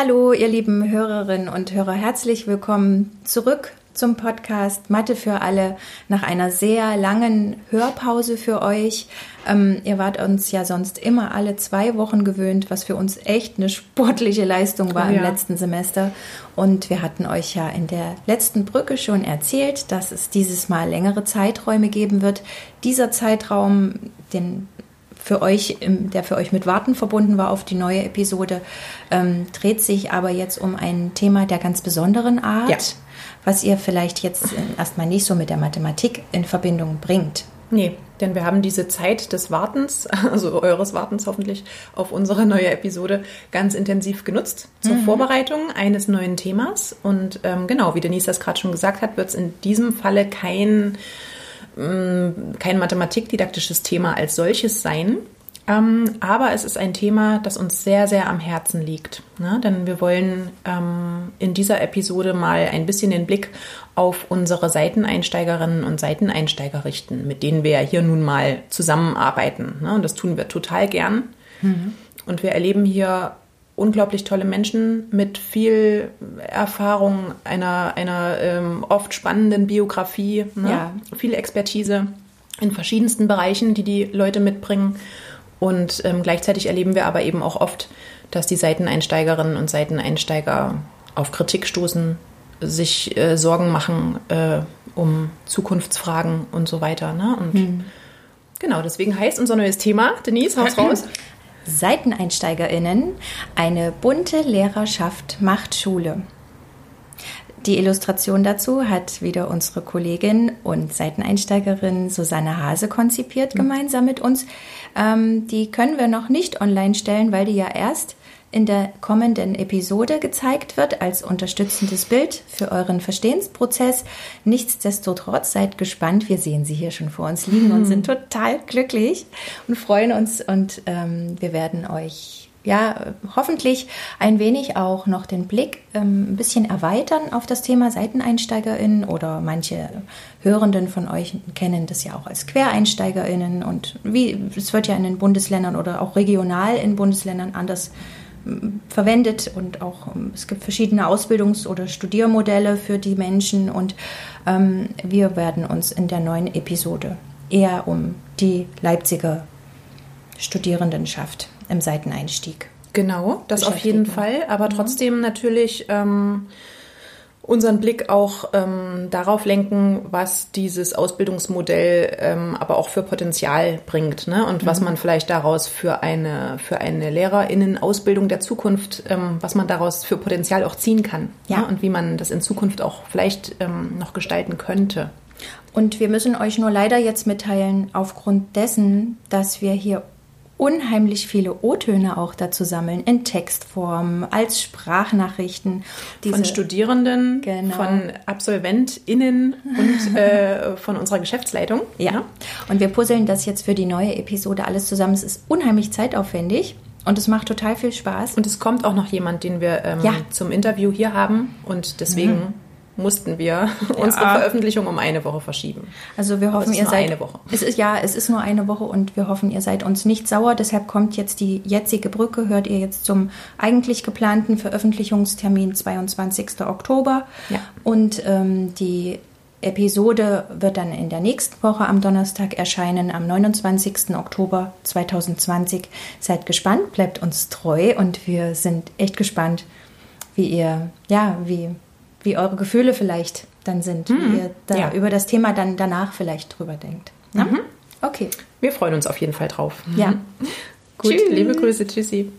Hallo, ihr lieben Hörerinnen und Hörer, herzlich willkommen zurück zum Podcast Mathe für alle nach einer sehr langen Hörpause für euch. Ähm, ihr wart uns ja sonst immer alle zwei Wochen gewöhnt, was für uns echt eine sportliche Leistung war oh, ja. im letzten Semester. Und wir hatten euch ja in der letzten Brücke schon erzählt, dass es dieses Mal längere Zeiträume geben wird. Dieser Zeitraum, den für euch, der für euch mit Warten verbunden war auf die neue Episode, ähm, dreht sich aber jetzt um ein Thema der ganz besonderen Art, ja. was ihr vielleicht jetzt erstmal nicht so mit der Mathematik in Verbindung bringt. Nee, denn wir haben diese Zeit des Wartens, also eures Wartens hoffentlich, auf unsere neue Episode ganz intensiv genutzt zur mhm. Vorbereitung eines neuen Themas. Und ähm, genau, wie Denise das gerade schon gesagt hat, wird es in diesem Falle kein kein mathematikdidaktisches Thema als solches sein. Ähm, aber es ist ein Thema, das uns sehr, sehr am Herzen liegt. Ne? Denn wir wollen ähm, in dieser Episode mal ein bisschen den Blick auf unsere Seiteneinsteigerinnen und Seiteneinsteiger richten, mit denen wir ja hier nun mal zusammenarbeiten. Ne? Und das tun wir total gern. Mhm. Und wir erleben hier unglaublich tolle Menschen mit viel Erfahrung, einer, einer ähm, oft spannenden Biografie, ne? ja. viel Expertise in verschiedensten Bereichen, die die Leute mitbringen. Und ähm, gleichzeitig erleben wir aber eben auch oft, dass die Seiteneinsteigerinnen und Seiteneinsteiger auf Kritik stoßen, sich äh, Sorgen machen äh, um Zukunftsfragen und so weiter. Ne? Und hm. genau, deswegen heißt unser neues Thema, Denise, haus raus. SeiteneinsteigerInnen, eine bunte Lehrerschaft macht Schule. Die Illustration dazu hat wieder unsere Kollegin und Seiteneinsteigerin Susanne Hase konzipiert, mhm. gemeinsam mit uns. Ähm, die können wir noch nicht online stellen, weil die ja erst in der kommenden Episode gezeigt wird als unterstützendes Bild für euren Verstehensprozess. Nichtsdestotrotz seid gespannt. Wir sehen sie hier schon vor uns liegen und sind total glücklich und freuen uns und ähm, wir werden euch ja, hoffentlich ein wenig auch noch den Blick ähm, ein bisschen erweitern auf das Thema SeiteneinsteigerInnen oder manche Hörenden von euch kennen das ja auch als QuereinsteigerInnen und wie, es wird ja in den Bundesländern oder auch regional in Bundesländern anders verwendet und auch ähm, es gibt verschiedene Ausbildungs- oder Studiermodelle für die Menschen und ähm, wir werden uns in der neuen Episode eher um die Leipziger Studierendenschaft im Seiteneinstieg. Genau, das auf jeden Fall, aber mhm. trotzdem natürlich ähm, unseren Blick auch ähm, darauf lenken, was dieses Ausbildungsmodell ähm, aber auch für Potenzial bringt ne? und mhm. was man vielleicht daraus für eine, für eine Lehrerinnen-Ausbildung der Zukunft, ähm, was man daraus für Potenzial auch ziehen kann ja. Ne? und wie man das in Zukunft auch vielleicht ähm, noch gestalten könnte. Und wir müssen euch nur leider jetzt mitteilen, aufgrund dessen, dass wir hier unheimlich viele O-Töne auch dazu sammeln, in Textform, als Sprachnachrichten. Diese, von Studierenden, genau. von AbsolventInnen und äh, von unserer Geschäftsleitung. Ja. ja. Und wir puzzeln das jetzt für die neue Episode alles zusammen. Es ist unheimlich zeitaufwendig. Und es macht total viel Spaß. Und es kommt auch noch jemand, den wir ähm, ja. zum Interview hier haben. Und deswegen mhm mussten wir ja. unsere Veröffentlichung um eine Woche verschieben. Also wir hoffen, ihr seid eine Woche. Es ist ja, es ist nur eine Woche und wir hoffen, ihr seid uns nicht sauer. Deshalb kommt jetzt die jetzige Brücke. Hört ihr jetzt zum eigentlich geplanten Veröffentlichungstermin 22. Oktober ja. und ähm, die Episode wird dann in der nächsten Woche am Donnerstag erscheinen, am 29. Oktober 2020. Seid gespannt, bleibt uns treu und wir sind echt gespannt, wie ihr, ja, wie wie eure Gefühle vielleicht dann sind, mhm. wie ihr da ja. über das Thema dann danach vielleicht drüber denkt. Mhm. Okay. Wir freuen uns auf jeden Fall drauf. Ja. Gut, Tschüss. liebe Grüße, tschüssi.